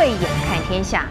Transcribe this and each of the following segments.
慧眼看天下。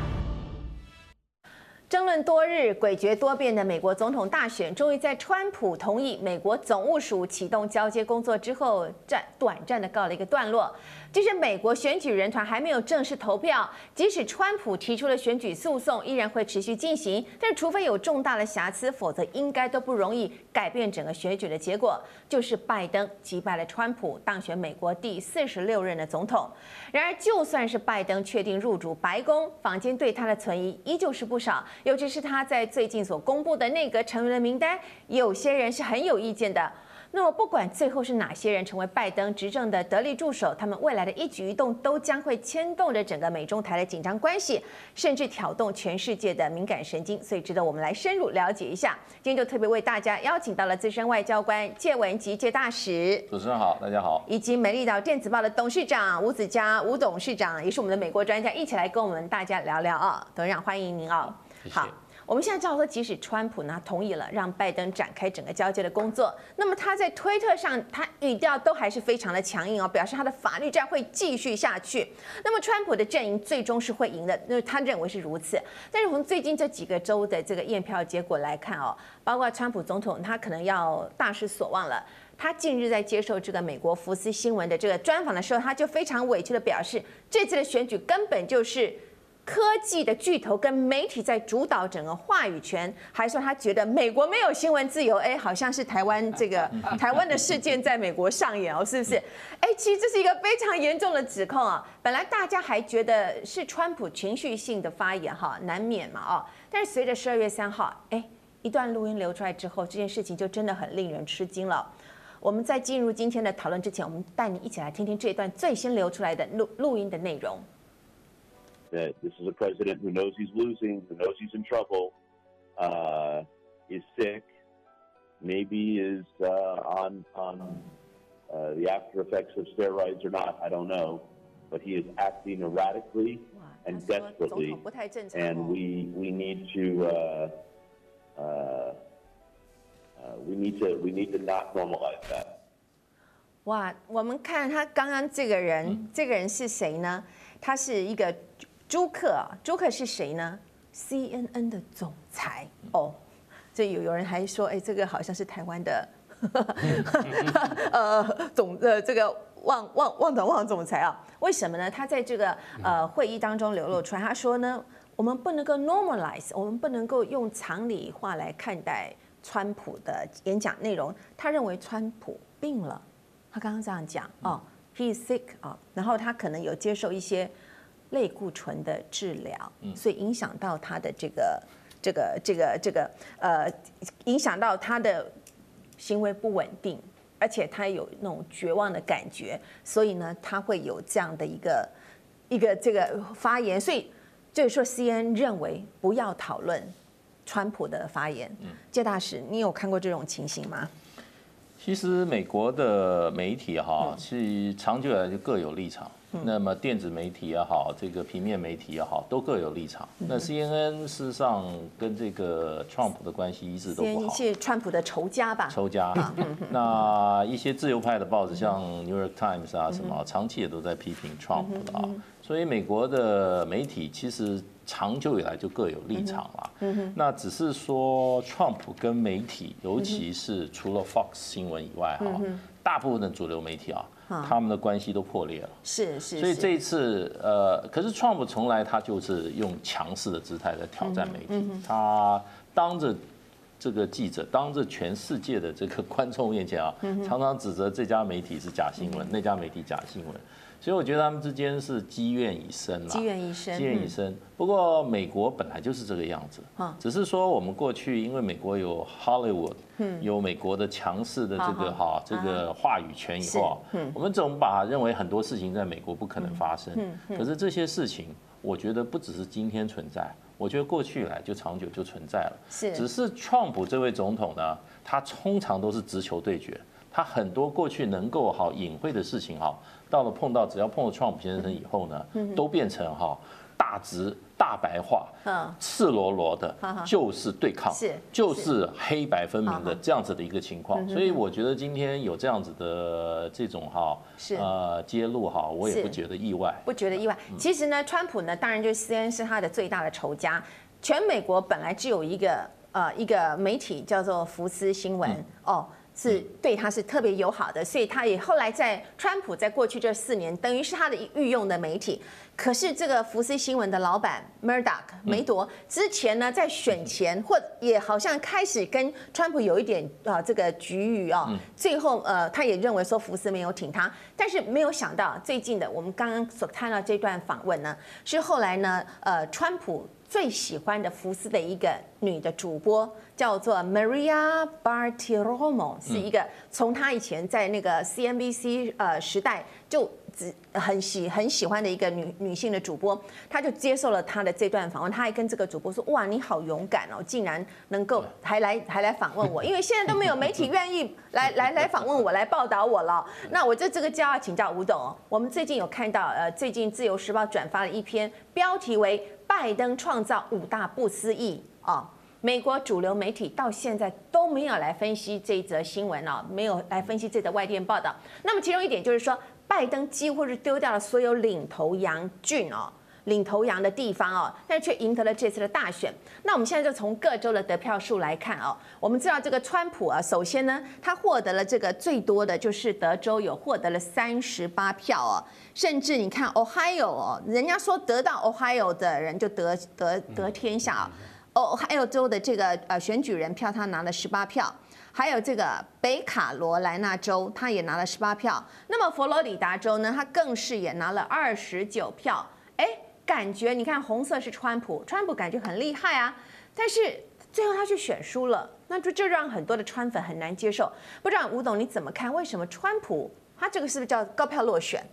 争论多日、诡谲多变的美国总统大选，终于在川普同意美国总务署启动交接工作之后，暂短暂的告了一个段落。即使美国选举人团还没有正式投票，即使川普提出了选举诉讼，依然会持续进行。但，除非有重大的瑕疵，否则应该都不容易改变整个选举的结果。就是拜登击败了川普，当选美国第四十六任的总统。然而，就算是拜登确定入主白宫，坊间对他的存疑依旧是不少。尤其是他在最近所公布的内阁成员的名单，有些人是很有意见的。那么，不管最后是哪些人成为拜登执政的得力助手，他们未来的一举一动都将会牵动着整个美中台的紧张关系，甚至挑动全世界的敏感神经，所以值得我们来深入了解一下。今天就特别为大家邀请到了资深外交官介文吉介大使，主持人好，大家好，以及美丽岛电子报的董事长吴子嘉吴董事长，也是我们的美国专家，一起来跟我们大家聊聊啊，董事长欢迎您啊。好。我们现在知道说，即使川普呢同意了让拜登展开整个交接的工作，那么他在推特上他语调都还是非常的强硬哦，表示他的法律战会继续下去。那么川普的阵营最终是会赢的，那他认为是如此。但是从最近这几个州的这个验票结果来看哦，包括川普总统他可能要大失所望了。他近日在接受这个美国福斯新闻的这个专访的时候，他就非常委屈的表示，这次的选举根本就是。科技的巨头跟媒体在主导整个话语权，还说他觉得美国没有新闻自由，哎，好像是台湾这个 台湾的事件在美国上演哦，是不是？哎，其实这是一个非常严重的指控啊。本来大家还觉得是川普情绪性的发言哈，难免嘛哦。但是随着十二月三号，哎，一段录音流出来之后，这件事情就真的很令人吃惊了。我们在进入今天的讨论之前，我们带你一起来听听这一段最新流出来的录录音的内容。that this is a president who knows he's losing, who knows he's in trouble, uh, is sick, maybe is uh, on on uh, the after effects of steroids or not. I don't know, but he is acting erratically and desperately, and we we need to uh, uh, uh, we need to we need to not normalize that. 哇，我们看他刚刚这个人，嗯、这个人是谁呢？他是一个。 朱克啊，朱克是谁呢？CNN 的总裁哦。这有有人还说，哎，这个好像是台湾的，呃，总呃这个旺旺旺总旺总裁啊。为什么呢？他在这个呃会议当中流露出来，他说呢，我们不能够 normalize，我们不能够用常理化来看待川普的演讲内容。他认为川普病了，他刚刚这样讲哦，he is sick 啊，然后他可能有接受一些。类固醇的治疗，所以影响到他的这个、这个、这个、这个呃，影响到他的行为不稳定，而且他有那种绝望的感觉，所以呢，他会有这样的一个一个这个发言。所以就是说，CNN 认为不要讨论川普的发言。谢大使，你有看过这种情形吗？其实美国的媒体哈，是长久以来就各有立场。那么电子媒体也好，这个平面媒体也好，都各有立场。那 CNN 事实上跟这个 Trump 的关系一直都不好。是川普的仇家吧？仇家。那一些自由派的报纸，像 New York Times 啊什么，长期也都在批评 Trump 的啊。所以美国的媒体其实长久以来就各有立场了。那只是说 Trump 跟媒体，尤其是除了 Fox 新闻以外哈，大部分的主流媒体啊。他们的关系都破裂了，是是，所以这一次，呃，可是 Trump 从来他就是用强势的姿态在挑战媒体，他当着这个记者，当着全世界的这个观众面前啊，常常指责这家媒体是假新闻，那家媒体假新闻。所以我觉得他们之间是积怨已深了，积怨已深，积怨已深。不过美国本来就是这个样子，只是说我们过去因为美国有 Hollywood，有美国的强势的这个哈这个话语权以后，我们总把认为很多事情在美国不可能发生。可是这些事情，我觉得不只是今天存在，我觉得过去以来就长久就存在了。是，只是 Trump 这位总统呢，他通常都是直球对决，他很多过去能够好隐晦的事情哈。到了碰到只要碰到 Trump 先生以后呢，都变成哈大直大白话，嗯，赤裸裸的，就是对抗，是就是黑白分明的这样子的一个情况。所以我觉得今天有这样子的这种哈，是呃揭露哈，我也不觉得意外，不觉得意外。其实呢，川普呢，当然就是 CNN 是他的最大的仇家。全美国本来只有一个呃一个媒体叫做福斯新闻哦。是对他是特别友好的，所以他也后来在川普在过去这四年，等于是他的御用的媒体。可是这个福斯新闻的老板 Murdoch 梅铎之前呢，在选前或也好像开始跟川普有一点啊这个局域啊，最后呃他也认为说福斯没有挺他，但是没有想到最近的我们刚刚所看到这段访问呢，是后来呢呃川普。最喜欢的福斯的一个女的主播叫做 Maria Bartiromo，是一个从她以前在那个 CNBC 呃时代就只很喜很喜欢的一个女女性的主播，她就接受了她的这段访问，她还跟这个主播说：“哇，你好勇敢哦，竟然能够还来还来访问我，因为现在都没有媒体愿意 来来来访问我来报道我了。那我这这个就要请教吴董哦，我们最近有看到呃，最近自由时报转发了一篇标题为。拜登创造五大不思议啊！美国主流媒体到现在都没有来分析这一则新闻啊，没有来分析这则外电报道。那么其中一点就是说，拜登几乎是丢掉了所有领头羊郡哦。领头羊的地方哦，但是却赢得了这次的大选。那我们现在就从各州的得票数来看哦，我们知道这个川普啊，首先呢，他获得了这个最多的就是德州有获得了三十八票哦，甚至你看 Ohio 哦，人家说得到 Ohio 的人就得得得天下哦，Ohio 州的这个呃选举人票他拿了十八票，还有这个北卡罗来纳州他也拿了十八票，那么佛罗里达州呢，他更是也拿了二十九票，哎。感觉你看红色是川普，川普感觉很厉害啊，但是最后他却选输了，那就这让很多的川粉很难接受。不知道吴董你怎么看？为什么川普他这个是不是叫高票落选？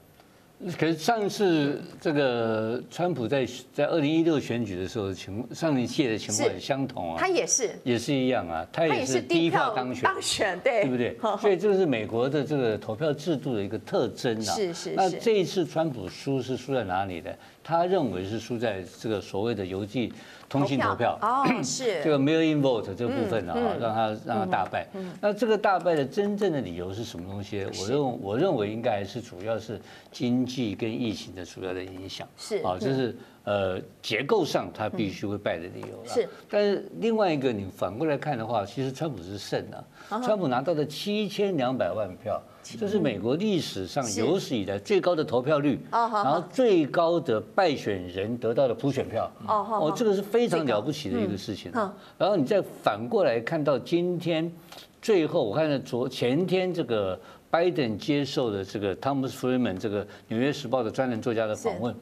可是上次这个川普在在二零一六选举的时候情况，上一届的情况很相同啊，他也是也是一样啊，他也是第一票当选，当选对对不对？所以这个是美国的这个投票制度的一个特征啊。是是是。那这一次川普输是输在哪里呢？他认为是输在这个所谓的邮寄通信投票哦，是这个 mail-in vote 这个部分啊，让他让他大败。那这个大败的真正的理由是什么东西？我认我认为应该还是主要是经济跟疫情的主要的影响。是啊，这是呃结构上他必须会败的理由了。是，但是另外一个你反过来看的话，其实川普是胜的，川普拿到了七千两百万票。这是美国历史上有史以来最高的投票率，然后最高的败选人得到的普选票，哦，这个是非常了不起的一个事情。然后你再反过来看到今天，最后我看到昨前天这个拜登接受的这个汤姆斯·弗里曼这个《纽约时报》的专栏作家的访问，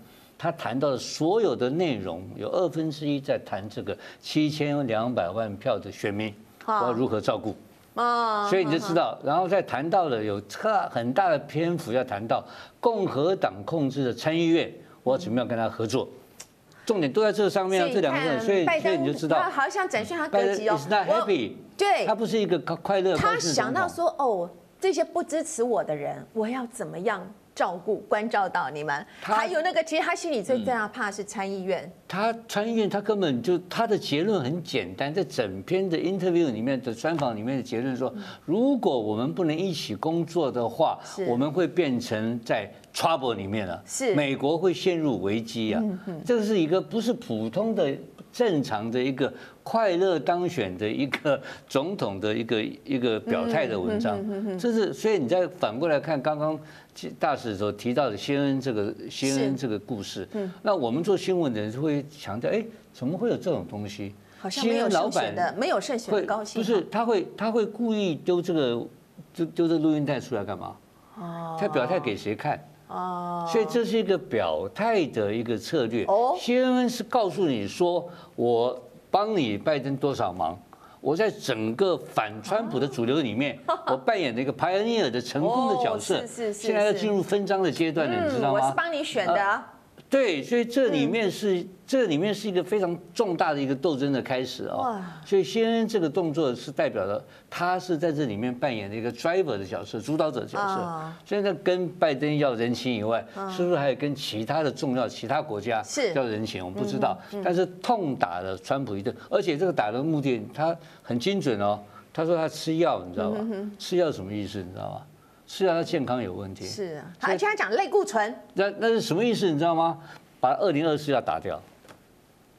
他谈到的所有的内容有二分之一在谈这个七千两百万票的选民，我要如何照顾。哦，所以你就知道，然后再谈到了有特很大的篇幅要谈到共和党控制的参议院，我要怎么样跟他合作，重点都在这上面啊，这两个人，所以所以你就知道，他好像展现他格局哦，我对，他不是一个快乐，他想到说哦，这些不支持我的人，我要怎么样？照顾关照到你们，还有那个，其实他心里最最怕是参议院。他参议院，他根本就他的结论很简单，在整篇的 interview 里面的专访里面的结论说，如果我们不能一起工作的话，我们会变成在 trouble 里面了，是美国会陷入危机啊。这个是一个不是普通的。正常的一个快乐当选的一个总统的一个 一个表态的文章，这是所以你再反过来看刚刚大使所提到的谢恩这个谢恩这个故事，那我们做新闻的人就会强调，哎，怎么会有这种东西？好像没有胜选的，没有胜选的高兴。不是，他会他会故意丢这个丢丢这录音带出来干嘛？哦，他表态给谁看？哦，所以这是一个表态的一个策略。哦，CNN 是告诉你说，我帮你拜登多少忙，我在整个反川普的主流里面，我扮演了一个 pioneer 的成功的角色。是是是。现在要进入分赃的阶段了，你知道吗？我是帮你选的。对，所以这里面是、嗯、这里面是一个非常重大的一个斗争的开始啊。哇！所以先恩这个动作是代表了他是在这里面扮演了一个 driver 的角色，主导者的角色。哦、现在跟拜登要人情以外，是不是还有跟其他的重要其他国家要人情？我们不知道。但是痛打了川普一顿，而且这个打的目的他很精准哦。他说他吃药，你知道吧？吃药什么意思？你知道吗？是啊，他健康有问题。是啊，而且他讲类固醇。那那是什么意思？你知道吗？把二零二四要打掉，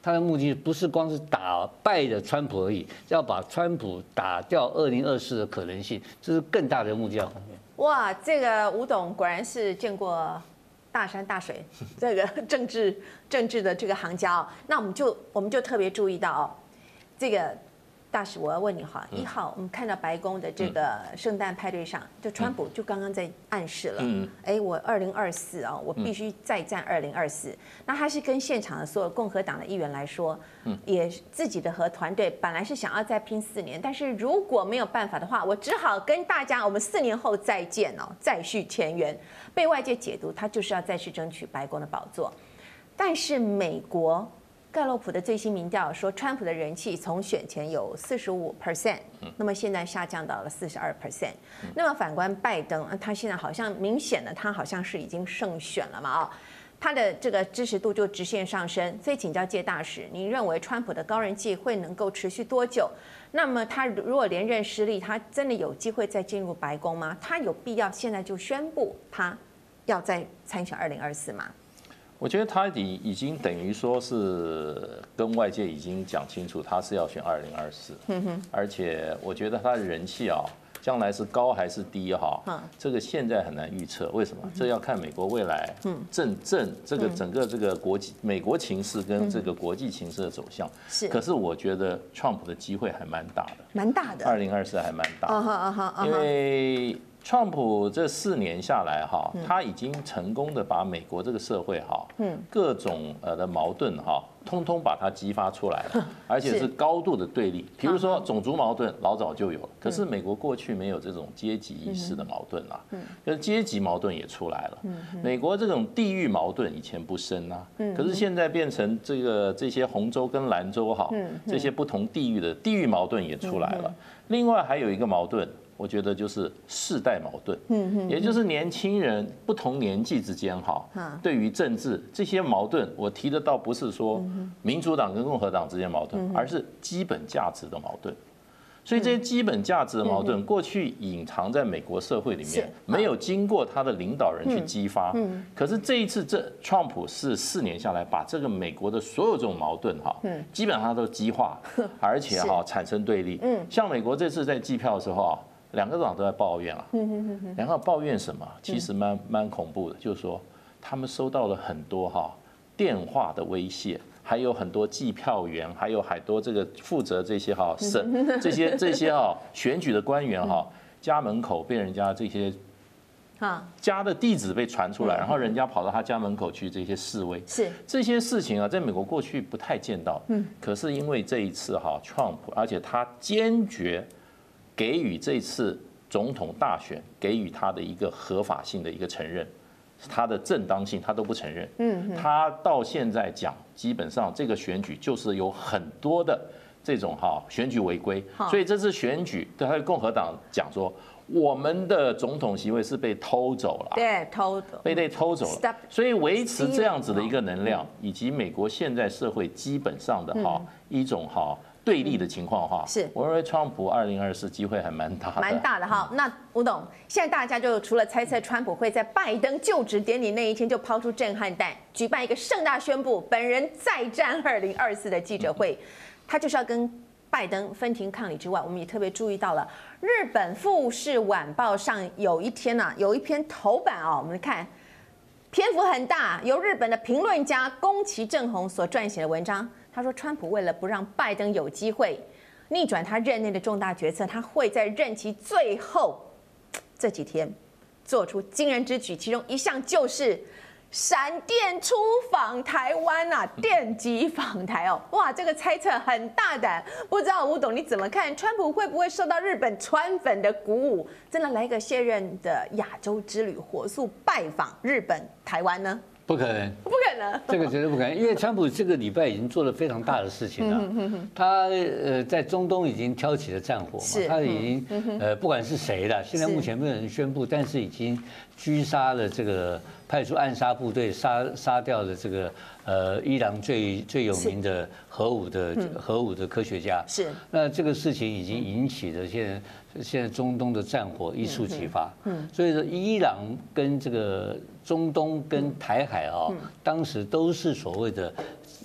他的目的不是光是打败的川普而已，要把川普打掉二零二四的可能性，这是更大的目标。哇，这个吴董果然是见过大山大水，这个政治政治的这个行家哦。那我们就我们就特别注意到哦，这个。大使，我要问你哈，一号我们看到白宫的这个圣诞派对上，就川普就刚刚在暗示了，哎，我二零二四啊，我必须再战二零二四。那他是跟现场的所有共和党的议员来说，也自己的和团队本来是想要再拼四年，但是如果没有办法的话，我只好跟大家我们四年后再见哦，再续前缘。被外界解读，他就是要再去争取白宫的宝座，但是美国。盖洛普的最新民调说，川普的人气从选前有四十五 percent，那么现在下降到了四十二 percent。那么反观拜登，他现在好像明显的，他好像是已经胜选了嘛？啊，他的这个支持度就直线上升。所以请教界大使，您认为川普的高人气会能够持续多久？那么他如果连任失利，他真的有机会再进入白宫吗？他有必要现在就宣布他要再参选二零二四吗？我觉得他已已经等于说是跟外界已经讲清楚，他是要选二零二四。而且我觉得他的人气啊，将来是高还是低哈？这个现在很难预测。为什么？这要看美国未来政政这个整个这个国际美国情势跟这个国际情势的走向。是。可是我觉得 Trump 的机会还蛮大的。蛮大的。二零二四还蛮大的。因为。川普这四年下来，哈，他已经成功的把美国这个社会，哈，各种呃的矛盾，哈，通通把它激发出来了，而且是。高度的对立。比如说种族矛盾，老早就有了，可是美国过去没有这种阶级意识的矛盾啊，可是阶级矛盾也出来了。美国这种地域矛盾以前不深啊，可是现在变成这个这些红州跟蓝州，哈，这些不同地域的地域矛盾也出来了。另外还有一个矛盾。我觉得就是世代矛盾，也就是年轻人不同年纪之间哈，对于政治这些矛盾，我提的倒不是说民主党跟共和党之间矛盾，而是基本价值的矛盾。所以这些基本价值的矛盾，过去隐藏在美国社会里面，没有经过他的领导人去激发。可是这一次，这川普是四年下来，把这个美国的所有这种矛盾哈，基本上都激化，而且哈产生对立。像美国这次在计票的时候啊。两个党都在抱怨了，两个抱怨什么？其实蛮蛮恐怖的，就是说他们收到了很多哈电话的威胁，还有很多计票员，还有很多这个负责这些哈省这些这些哈选举的官员哈家门口被人家这些家的地址被传出来，然后人家跑到他家门口去这些示威，是。这些事情啊，在美国过去不太见到，嗯。可是因为这一次哈 Trump，而且他坚决。给予这次总统大选给予他的一个合法性的一个承认，他的正当性他都不承认。嗯，他到现在讲，基本上这个选举就是有很多的这种哈选举违规，所以这次选举对他的共和党讲说，我们的总统席位是被偷走了，对，偷走，被被偷走了。所以维持这样子的一个能量，以及美国现在社会基本上的哈一种哈。对立的情况哈，是。我认为川普二零二四机会还蛮大的，蛮大的哈。那吴董，现在大家就除了猜测川普会在拜登就职典礼那一天就抛出震撼弹，举办一个盛大宣布本人再战二零二四的记者会，他就是要跟拜登分庭抗礼之外，我们也特别注意到了日本富士晚报上有一天呢，有一篇头版啊，我们看篇幅很大，由日本的评论家宫崎正弘所撰写的文章。他说，川普为了不让拜登有机会逆转他任内的重大决策，他会在任期最后这几天做出惊人之举，其中一项就是闪电出访台湾啊，电击访台哦，哇，这个猜测很大胆，不知道吴董你怎么看？川普会不会受到日本川粉的鼓舞，真的来一个卸任的亚洲之旅，火速拜访日本台湾呢？不可能，不可能。这个绝对不可能，因为川普这个礼拜已经做了非常大的事情了。他呃在中东已经挑起了战火嘛，他已经呃不管是谁了，现在目前没有人宣布，但是已经狙杀了这个派出暗杀部队杀杀掉了这个呃伊朗最最有名的核武的核武的科学家。是。那这个事情已经引起了现在。现在中东的战火一触即发，嗯，所以说伊朗跟这个中东跟台海啊，当时都是所谓的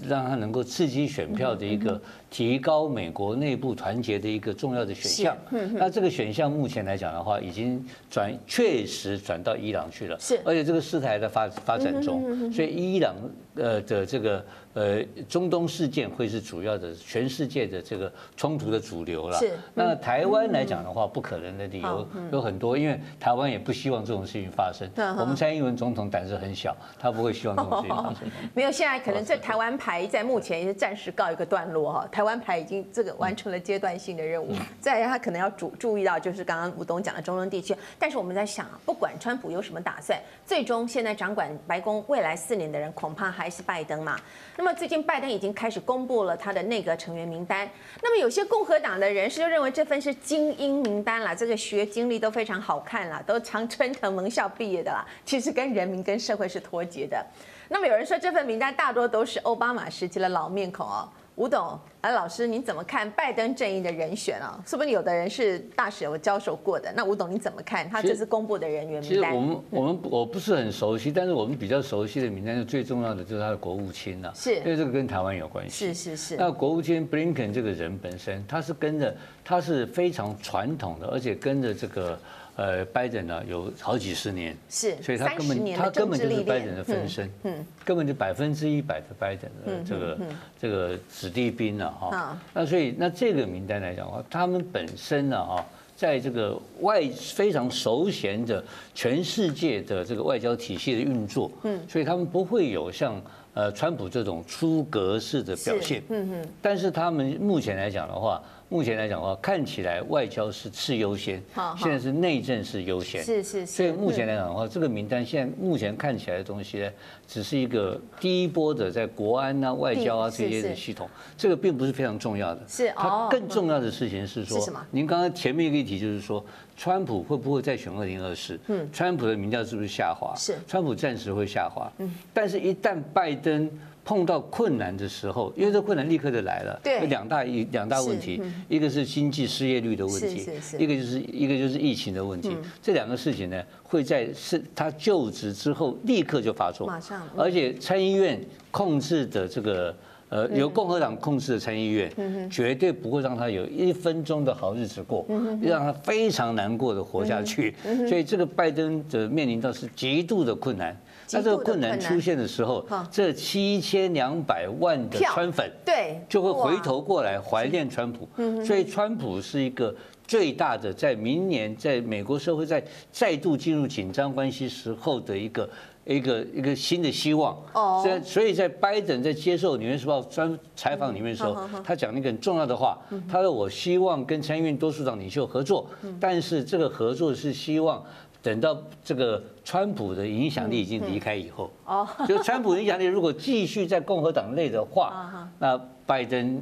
让他能够刺激选票的一个提高美国内部团结的一个重要的选项。那这个选项目前来讲的话，已经转确实转到伊朗去了，是，而且这个事态还在发发展中，所以伊朗呃的这个。呃，中东事件会是主要的，全世界的这个冲突的主流了。是。那台湾来讲的话，不可能的理由有很多，因为台湾也不希望这种事情发生。我们蔡英文总统胆子很小，他不会希望这种事情发生。没有，现在可能在台湾牌在目前也是暂时告一个段落哈。台湾牌已经这个完成了阶段性的任务。再来，他可能要注注意到，就是刚刚吴东讲的中东地区。但是我们在想，不管川普有什么打算，最终现在掌管白宫未来四年的人，恐怕还是拜登嘛。那么最近拜登已经开始公布了他的内阁成员名单。那么有些共和党的人士就认为这份是精英名单啦，这个学经历都非常好看了，都常春藤盟校毕业的啦，其实跟人民跟社会是脱节的。那么有人说这份名单大多都是奥巴马时期的老面孔哦。吴董，哎，老师，你怎么看拜登阵营的人选啊？说不定有的人是大使有交手过的。那吴董你怎么看？他这次公布的人员名单？其实我们我们我不是很熟悉，但是我们比较熟悉的名单，最重要的就是他的国务卿了。是，因为这个跟台湾有关系。是是是。那国务卿 Blinken 这个人本身，他是跟着，他是非常传统的，而且跟着这个。呃，拜登呢有好几十年，是，所以他根本他根本就是拜登的分身，嗯，根本就百分之一百的拜登的这个这个子弟兵了哈。那所以那这个名单来讲的话，他们本身呢啊，在这个外非常熟悉的全世界的这个外交体系的运作，嗯，所以他们不会有像呃川普这种出格式的表现，嗯嗯，但是他们目前来讲的话。目前来讲的话，看起来外交是次优先，现在是内政是优先。是是是。所以目前来讲的话，这个名单现在目前看起来的东西呢，只是一个第一波的在国安啊、外交啊这些的系统，这个并不是非常重要的。是。它更重要的事情是说，您刚刚前面一个议题就是说，川普会不会再选二零二四？嗯。川普的民调是不是下滑？是。川普暂时会下滑。嗯。但是，一旦拜登。碰到困难的时候，因为这困难立刻就来了。对，有两大一两大问题，一个是经济失业率的问题，一个就是一个就是疫情的问题。这两个事情呢，会在是他就职之后立刻就发作。马上。而且参议院控制的这个呃由共和党控制的参议院，绝对不会让他有一分钟的好日子过，让他非常难过的活下去。所以这个拜登的面临到是极度的困难。那这个困难出现的时候，这七千两百万的川粉，对，就会回头过来怀念川普。所以川普是一个最大的，在明年在美国社会在再度进入紧张关系时候的一个一个一个新的希望。哦。所以，所以在拜登在接受《纽约时报》专采访里面的时候，他讲了一个很重要的话，他说：“我希望跟参议院多数党领袖合作，但是这个合作是希望。”等到这个川普的影响力已经离开以后，哦，就川普影响力如果继续在共和党内的话，那拜登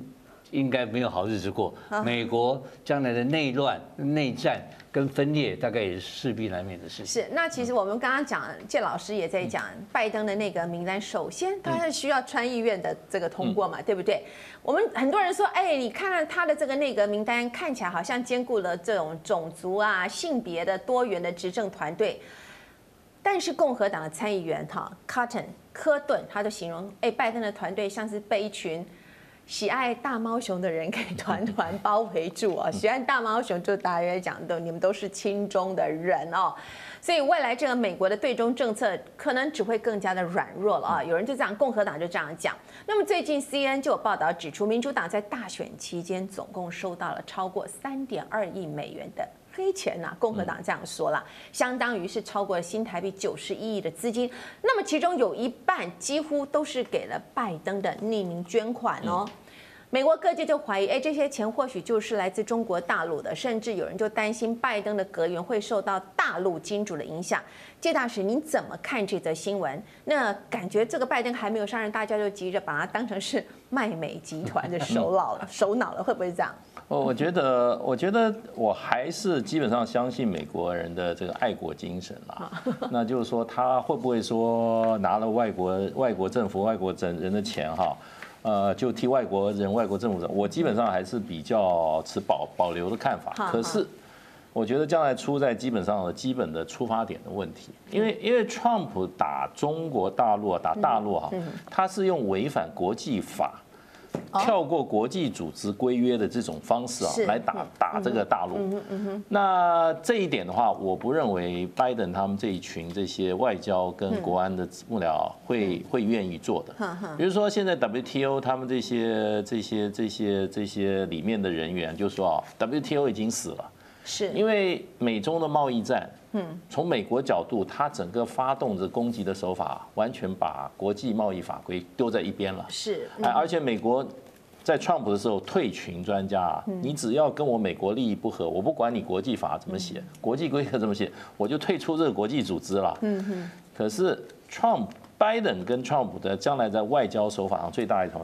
应该没有好日子过。美国将来的内乱、内战。跟分裂大概也是势必难免的事情。是，那其实我们刚刚讲，谢老师也在讲，拜登的那个名单，首先他是需要参议院的这个通过嘛，对不对？我们很多人说，哎，你看他的这个内阁名单，看起来好像兼顾了这种种族啊、性别的多元的执政团队，但是共和党的参议员哈，Cotton 科顿，他都形容，哎，拜登的团队像是被一群。喜爱大猫熊的人可以团团包围住啊！喜爱大猫熊就大约讲的，你们都是亲中的人哦，所以未来这个美国的对中政策可能只会更加的软弱了啊！有人就这样，共和党就这样讲。那么最近 CNN 就有报道指出，民主党在大选期间总共收到了超过三点二亿美元的。亏钱呐、共和党这样说了，相当于是超过了新台币九十一亿的资金。那么其中有一半几乎都是给了拜登的匿名捐款哦。美国各界就怀疑，哎，这些钱或许就是来自中国大陆的，甚至有人就担心拜登的阁员会受到大陆金主的影响。谢大使，您怎么看这则新闻？那感觉这个拜登还没有上任，大家就急着把他当成是卖美集团的首脑了，首脑了，会不会这样？我我觉得，我觉得我还是基本上相信美国人的这个爱国精神啦。那就是说，他会不会说拿了外国外国政府、外国人的钱哈？呃，就替外国人、外国政府，我基本上还是比较持保保留的看法。可是，我觉得将来出在基本上的基本的出发点的问题，因为因为 Trump 打中国大陆啊，打大陆哈，他是用违反国际法。跳过国际组织规约的这种方式啊，来打打这个大陆。那这一点的话，我不认为拜登他们这一群这些外交跟国安的幕僚会会愿意做的。比如说现在 WTO 他们这些这些这些这些里面的人员就说啊，WTO 已经死了，是因为美中的贸易战。嗯，从美国角度，他整个发动着攻击的手法，完全把国际贸易法规丢在一边了。是，哎，而且美国在川普的时候退群专家啊，你只要跟我美国利益不合，我不管你国际法怎么写，国际规则怎么写，我就退出这个国际组织了。嗯哼。可是，Trump、拜登跟川普的将来在外交手法上最大一条。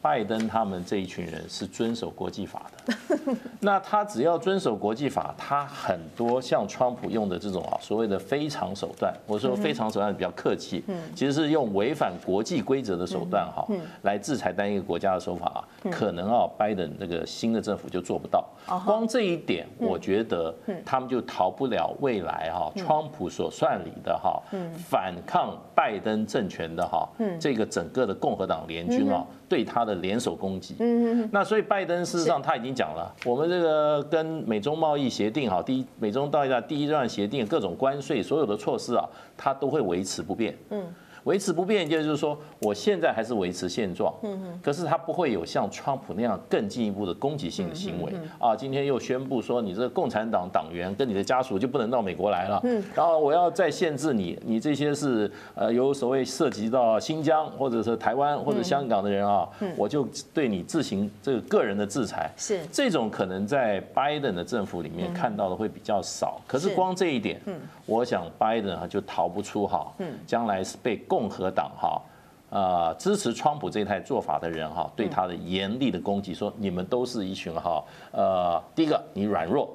拜登他们这一群人是遵守国际法的，那他只要遵守国际法，他很多像川普用的这种啊所谓的非常手段，我说非常手段比较客气，嗯。其实是用违反国际规则的手段哈来制裁单一个国家的手法啊，可能啊拜登这个新的政府就做不到。光这一点，我觉得他们就逃不了未来哈川普所算里的哈反抗拜登政权的哈这个整个的共和党联军啊。对他的联手攻击，嗯，那所以拜登事实上他已经讲了，我们这个跟美中贸易协定哈，第一美中贸易的第一段协定各种关税所有的措施啊，它都会维持不变，嗯。维持不变，也就是说，我现在还是维持现状，嗯可是他不会有像川普那样更进一步的攻击性的行为啊。今天又宣布说，你这个共产党党员跟你的家属就不能到美国来了，嗯。然后我要再限制你，你这些是呃有所谓涉及到新疆或者是台湾或者香港的人啊，我就对你自行这个个人的制裁。是。这种可能在拜登的政府里面看到的会比较少，可是光这一点，嗯。我想拜登啊就逃不出哈，嗯。将来是被共。和党哈，呃，支持川普这一套做法的人哈，对他的严厉的攻击，说你们都是一群哈，呃，第一个你软弱，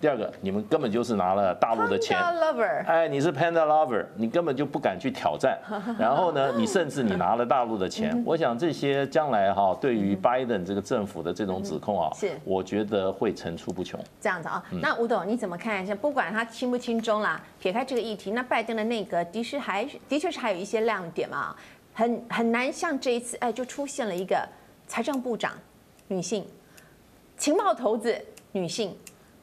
第二个你们根本就是拿了大陆的钱，哎，你是 Panda Lover，你根本就不敢去挑战，然后呢，你甚至你拿了大陆的钱，我想这些将来哈，对于拜登这个政府的这种指控啊，是，我觉得会层出不穷。这样子啊，那吴董你怎么看？像不管他亲不亲中啦。撇开这个议题，那拜登的内阁的确还的确是还有一些亮点嘛，很很难像这一次，哎，就出现了一个财政部长女性，情报头子女性，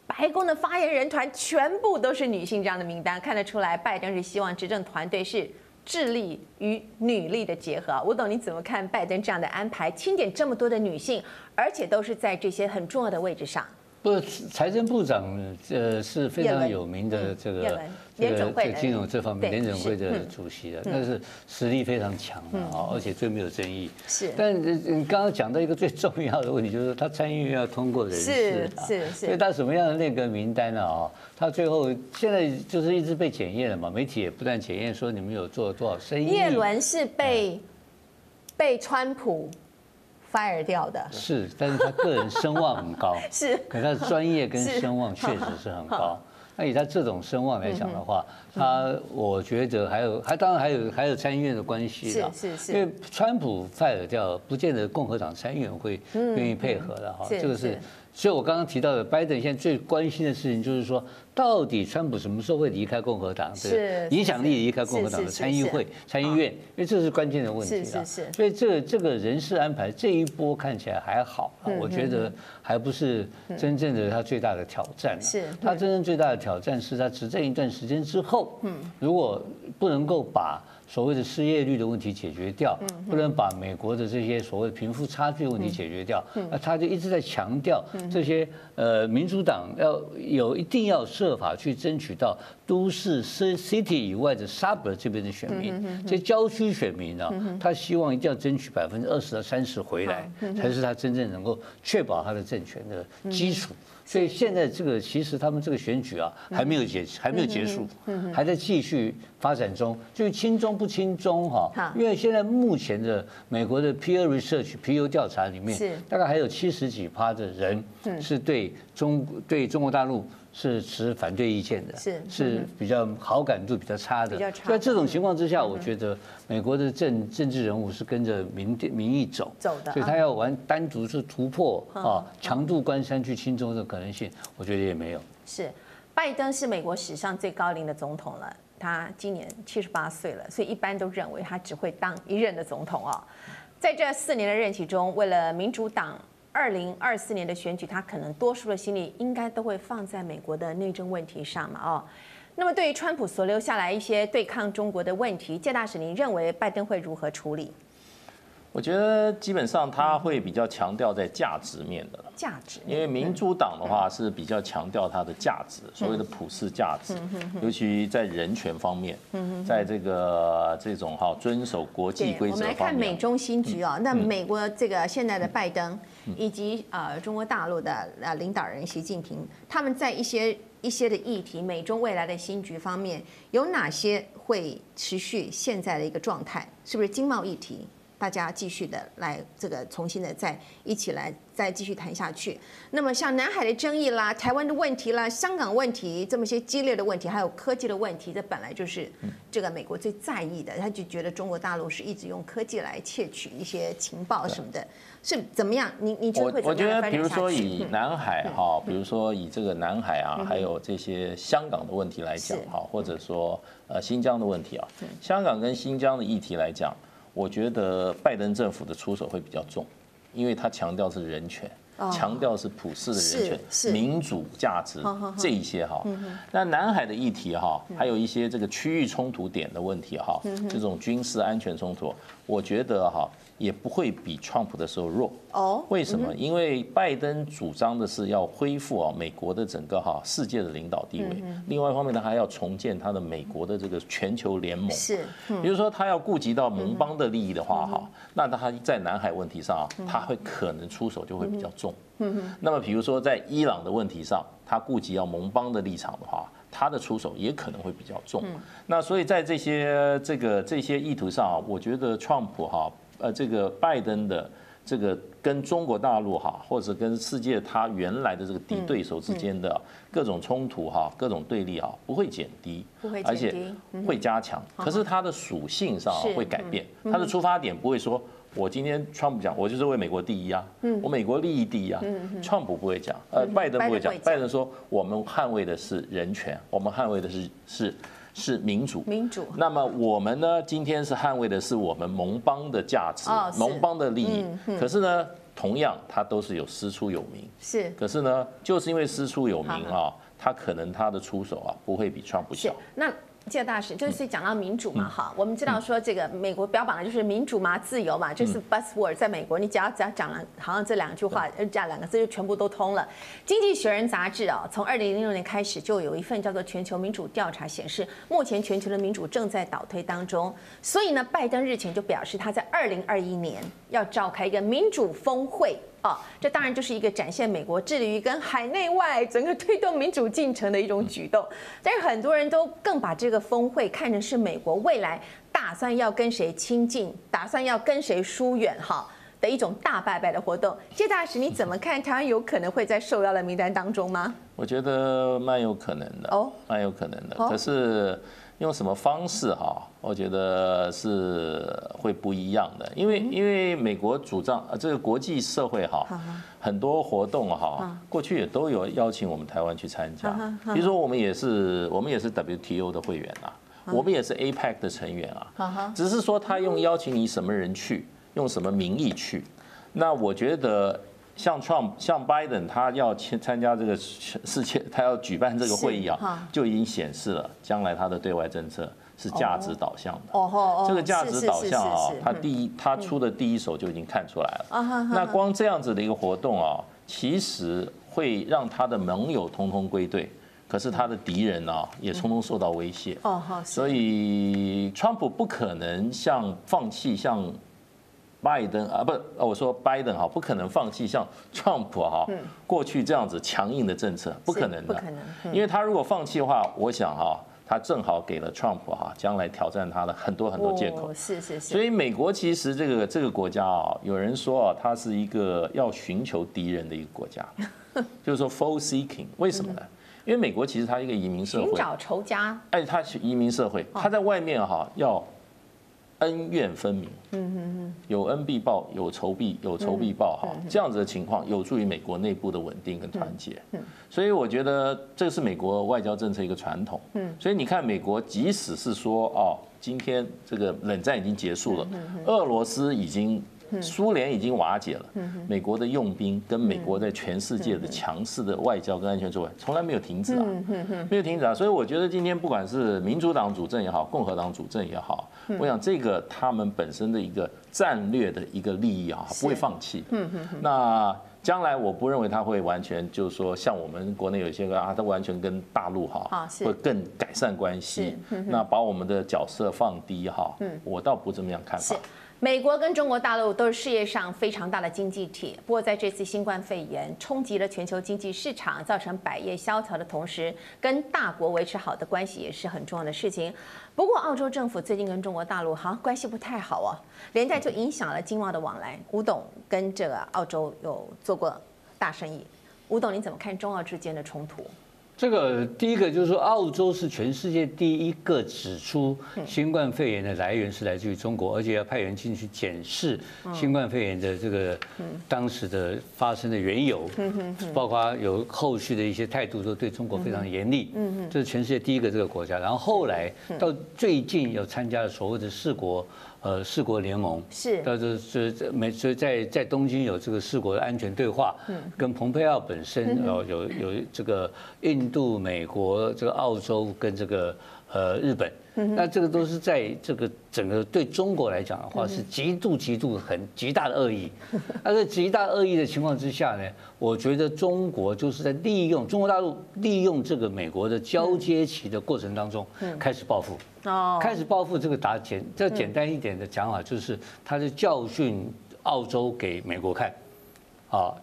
白宫的发言人团全部都是女性这样的名单，看得出来拜登是希望执政团队是智力与女力的结合。吴董你怎么看拜登这样的安排，钦点这么多的女性，而且都是在这些很重要的位置上？不，财政部长呃是非常有名的这个。这个这金融这方面，联准会的主席的，那是实力非常强的啊，而且最没有争议。是，但你刚刚讲到一个最重要的问题，就是他参议院要通过人事，是是是，所以他什么样的那个名单呢？啊，他最后现在就是一直被检验了嘛，媒体也不断检验说你们有做多少生意。叶伦是被被川普 fire 掉的，是，但是他个人声望很高，是，可是他的专业跟声望确实是很高。那以他这种声望来讲的话，他我觉得还有，还当然还有还有参议院的关系了，是是是，因为川普 fire 掉，不见得共和党参议员会愿意配合的哈，这个是。所以，我刚刚提到的，拜登现在最关心的事情就是说，到底川普什么时候会离开共和党？对，影响力离开共和党的参议会、参议院，因为这是关键的问题啊。所以，这这个人事安排这一波看起来还好啊，我觉得还不是真正的他最大的挑战。是，他真正最大的挑战是他执政一段时间之后，嗯，如果不能够把。所谓的失业率的问题解决掉，不能把美国的这些所谓贫富差距问题解决掉，那他就一直在强调这些呃民主党要有一定要设法去争取到都市 city 以外的 suburb 这边的选民，这郊区选民呢，他希望一定要争取百分之二十到三十回来，才是他真正能够确保他的政权的基础。所以现在这个其实他们这个选举啊，还没有结还没有结束，还在继续发展中。就亲中不亲中哈，因为现在目前的美国的 Pew Research 皮尤调查里面，大概还有七十几趴的人是对中对中国大陆。是持反对意见的，是是比较好感度比较差的。在这种情况之下，我觉得美国的政政治人物是跟着民民意走，走的，所以他要玩单独是突破啊强渡关山去亲中的可能性，我觉得也没有。是，拜登是美国史上最高龄的总统了，他今年七十八岁了，所以一般都认为他只会当一任的总统哦。在这四年的任期中，为了民主党。二零二四年的选举，他可能多数的心理应该都会放在美国的内政问题上嘛？哦，那么对于川普所留下来一些对抗中国的问题，谢大使，您认为拜登会如何处理？我觉得基本上他会比较强调在价值面的价值，因为民主党的话是比较强调它的价值，所谓的普世价值，尤其在人权方面，在这个这种哈遵守国际规则方面。我们来看美中新局啊，那美国这个现在的拜登以及呃中国大陆的呃领导人习近平，他们在一些一些的议题，美中未来的新局方面有哪些会持续现在的一个状态？是不是经贸议题？大家继续的来这个重新的再一起来再继续谈下去。那么像南海的争议啦、台湾的问题啦、香港问题这么些激烈的问题，还有科技的问题，这本来就是这个美国最在意的。他就觉得中国大陆是一直用科技来窃取一些情报什么的，是怎么样？你你觉得会？我觉得比如说以南海哈，比如说以这个南海啊，还有这些香港的问题来讲哈，或者说呃新疆的问题啊，香港跟新疆的议题来讲。我觉得拜登政府的出手会比较重，因为他强调是人权，强调是普世的人权、民主价值这一些哈。那南海的议题哈，还有一些这个区域冲突点的问题哈，这种军事安全冲突，我觉得哈。也不会比川普的时候弱哦？为什么？因为拜登主张的是要恢复啊美国的整个哈世界的领导地位。另外一方面，他还要重建他的美国的这个全球联盟。是，比如说他要顾及到盟邦的利益的话哈，那他在南海问题上，他会可能出手就会比较重。嗯，那么比如说在伊朗的问题上，他顾及要盟邦的立场的话，他的出手也可能会比较重。那所以在这些这个这些意图上啊，我觉得川普哈。呃，这个拜登的这个跟中国大陆哈，或者跟世界他原来的这个敌对手之间的各种冲突哈，各种对立啊，不会减低，而且会加强。可是它的属性上会改变，它的出发点不会说，我今天川普讲，我就是为美国第一啊，我美国利益第一啊。川普不会讲，呃，拜登不会讲，拜登说我们捍卫的是人权，我们捍卫的是是。是民主，民主。那么我们呢？今天是捍卫的是我们盟邦的价值，盟邦的利益。可是呢，同样他都是有师出有名。是。可是呢，就是因为师出有名啊，他可能他的出手啊不会比川普小。那。介大使就是讲到民主嘛，哈，我们知道说这个美国标榜的就是民主嘛、自由嘛，就是 buzzword，在美国你只要只要讲了，好像这两句话，呃，这两个字就全部都通了。经济学人杂志啊，从二零零六年开始就有一份叫做全球民主调查，显示目前全球的民主正在倒退当中。所以呢，拜登日前就表示他在二零二一年要召开一个民主峰会。哦，这当然就是一个展现美国致力于跟海内外整个推动民主进程的一种举动。但是很多人都更把这个峰会看成是美国未来打算要跟谁亲近、打算要跟谁疏远哈的一种大拜拜的活动。谢大使，你怎么看？台湾有可能会在受邀的名单当中吗？我觉得蛮有可能的哦，蛮有可能的。可是。用什么方式哈？我觉得是会不一样的，因为因为美国主张呃这个国际社会哈，很多活动哈，过去也都有邀请我们台湾去参加，比如说我们也是我们也是 WTO 的会员啊，我们也是 APEC 的成员啊，只是说他用邀请你什么人去，用什么名义去，那我觉得。像 Trump，像拜登，他要参参加这个世界，他要举办这个会议啊，就已经显示了将来他的对外政策是价值导向的。哦，这个价值导向啊，他第一，他出的第一手就已经看出来了。那光这样子的一个活动啊，其实会让他的盟友通通归队，可是他的敌人呢、啊，也通通受到威胁。哦，好。所以，川普不可能像放弃像拜登啊，不，我说拜登哈，不可能放弃像 Trump 哈过去这样子强硬的政策，不可能的。不可能。因为他如果放弃的话，我想哈，他正好给了 Trump 哈将来挑战他的很多很多借口。是是是。所以，美国其实这个这个国家啊，有人说啊，它是一个要寻求敌人的一个国家，就是说 foe seeking，为什么呢？因为美国其实它一个移民社会，寻找仇家。哎，它是移民社会，它在外面哈要恩怨分明，嗯嗯嗯，有恩必报，有仇必有仇必报哈，这样子的情况有助于美国内部的稳定跟团结。嗯，所以我觉得这是美国外交政策一个传统。嗯，所以你看，美国即使是说哦，今天这个冷战已经结束了，俄罗斯已经。苏联已经瓦解了，美国的用兵跟美国在全世界的强势的外交跟安全作为从来没有停止啊，没有停止啊，所以我觉得今天不管是民主党主政也好，共和党主政也好，我想这个他们本身的一个战略的一个利益啊，不会放弃。那将来我不认为他会完全就是说像我们国内有些个啊，他完全跟大陆哈会更改善关系，那把我们的角色放低哈，我倒不这么样看法。美国跟中国大陆都是世界上非常大的经济体，不过在这次新冠肺炎冲击了全球经济市场，造成百业萧条的同时，跟大国维持好的关系也是很重要的事情。不过，澳洲政府最近跟中国大陆好像关系不太好哦，连带就影响了经贸的往来。吴董跟这个澳洲有做过大生意，吴董你怎么看中澳之间的冲突？这个第一个就是说，澳洲是全世界第一个指出新冠肺炎的来源是来自于中国，而且要派员进去检视新冠肺炎的这个当时的发生的缘由，包括有后续的一些态度都对中国非常严厉。这是全世界第一个这个国家。然后后来到最近有参加了所谓的四国。呃，四国联盟。是，但是是在美，所以在在东京有这个四国的安全对话，嗯，跟蓬佩奥本身有有有这个印度、美国、这个澳洲跟这个呃日本。那这个都是在这个整个对中国来讲的话，是极度极度很极大的恶意。那在极大恶意的情况之下呢，我觉得中国就是在利用中国大陆利用这个美国的交接期的过程当中，开始报复。哦，开始报复这个打简这简单一点的讲法就是，他是教训澳洲给美国看，啊。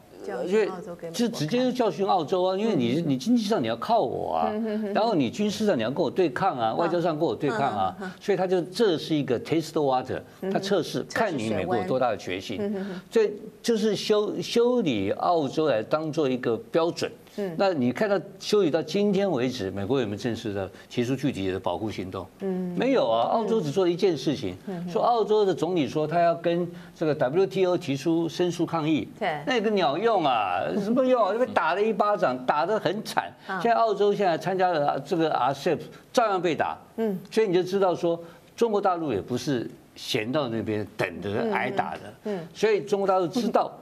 因为就直接就教训澳洲啊，因为你你经济上你要靠我啊，然后你军事上你要跟我对抗啊，外交上跟我对抗啊，所以他就这是一个 taste water，他测试看你美国有多大的决心，所以就是修修理澳洲来当做一个标准。嗯，那你看到修理到今天为止，美国有没有正式的提出具体的保护行动？嗯，没有啊。澳洲只做了一件事情，说澳洲的总理说他要跟这个 WTO 提出申诉抗议。对，那有个鸟用啊，什么用？啊被打了一巴掌，打得很惨。现在澳洲现在参加了这个 RCEP，照样被打。嗯，所以你就知道说，中国大陆也不是闲到那边等着挨打的。嗯，所以中国大陆知道。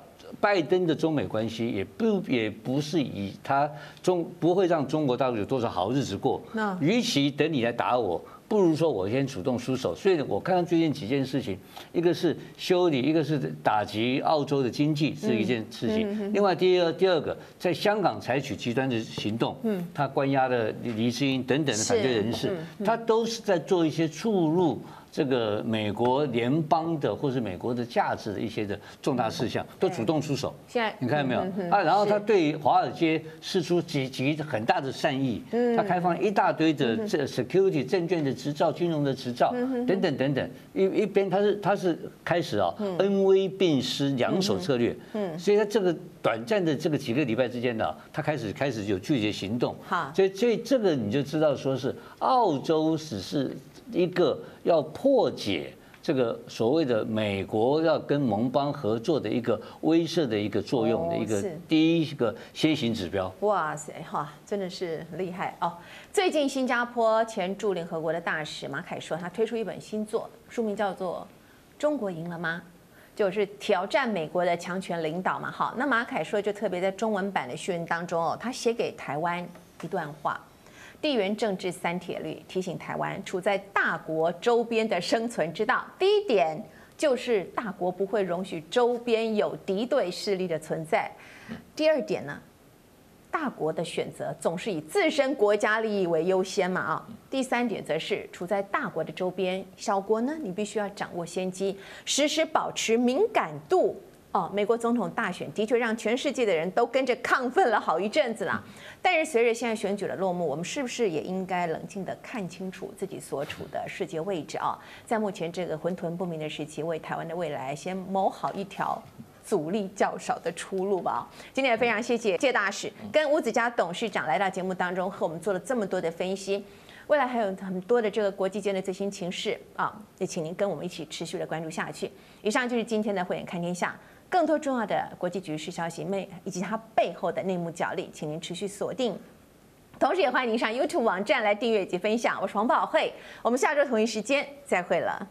拜登的中美关系也不也不是以他中不会让中国大陆有多少好日子过。那与其等你来打我，不如说我先主动出手。所以我看到最近几件事情，一个是修理，一个是打击澳洲的经济是一件事情。另外第二第二个，在香港采取极端的行动，嗯，他关押的黎智英等等的反对人士，他都是在做一些触入。这个美国联邦的或是美国的价值的一些的重大事项，都主动出手。现在你看到没有啊？然后他对华尔街释出极极很大的善意，他开放一大堆的这 security 证券的执照、金融的执照等等等等。一一边他是他是开始啊恩威并施两手策略。嗯，所以他这个短暂的这个几个礼拜之间呢，他开始开始有具体的行动。好，所以所以这个你就知道说是澳洲只是。一个要破解这个所谓的美国要跟盟邦合作的一个威慑的一个作用的一个第一个先行指标。哇塞，哈，真的是厉害哦！最近新加坡前驻联合国的大使马凯说，他推出一本新作，书名叫做《中国赢了吗？》，就是挑战美国的强权领导嘛。好，那马凯说就特别在中文版的序文当中哦，他写给台湾一段话。地缘政治三铁律提醒台湾处在大国周边的生存之道。第一点就是大国不会容许周边有敌对势力的存在。第二点呢，大国的选择总是以自身国家利益为优先嘛啊。第三点则是处在大国的周边，小国呢，你必须要掌握先机，时时保持敏感度。哦，美国总统大选的确让全世界的人都跟着亢奋了好一阵子了。但是随着现在选举的落幕，我们是不是也应该冷静地看清楚自己所处的世界位置啊？在目前这个混沌不明的时期，为台湾的未来先谋好一条。阻力较少的出路吧。今天也非常谢谢谢大使跟吴子嘉董事长来到节目当中，和我们做了这么多的分析。未来还有很多的这个国际间的最新情势啊，也请您跟我们一起持续的关注下去。以上就是今天的慧眼看天下，更多重要的国际局势消息内以及它背后的内幕角力，请您持续锁定。同时也欢迎您上 YouTube 网站来订阅以及分享。我是黄宝慧，我们下周同一时间再会了。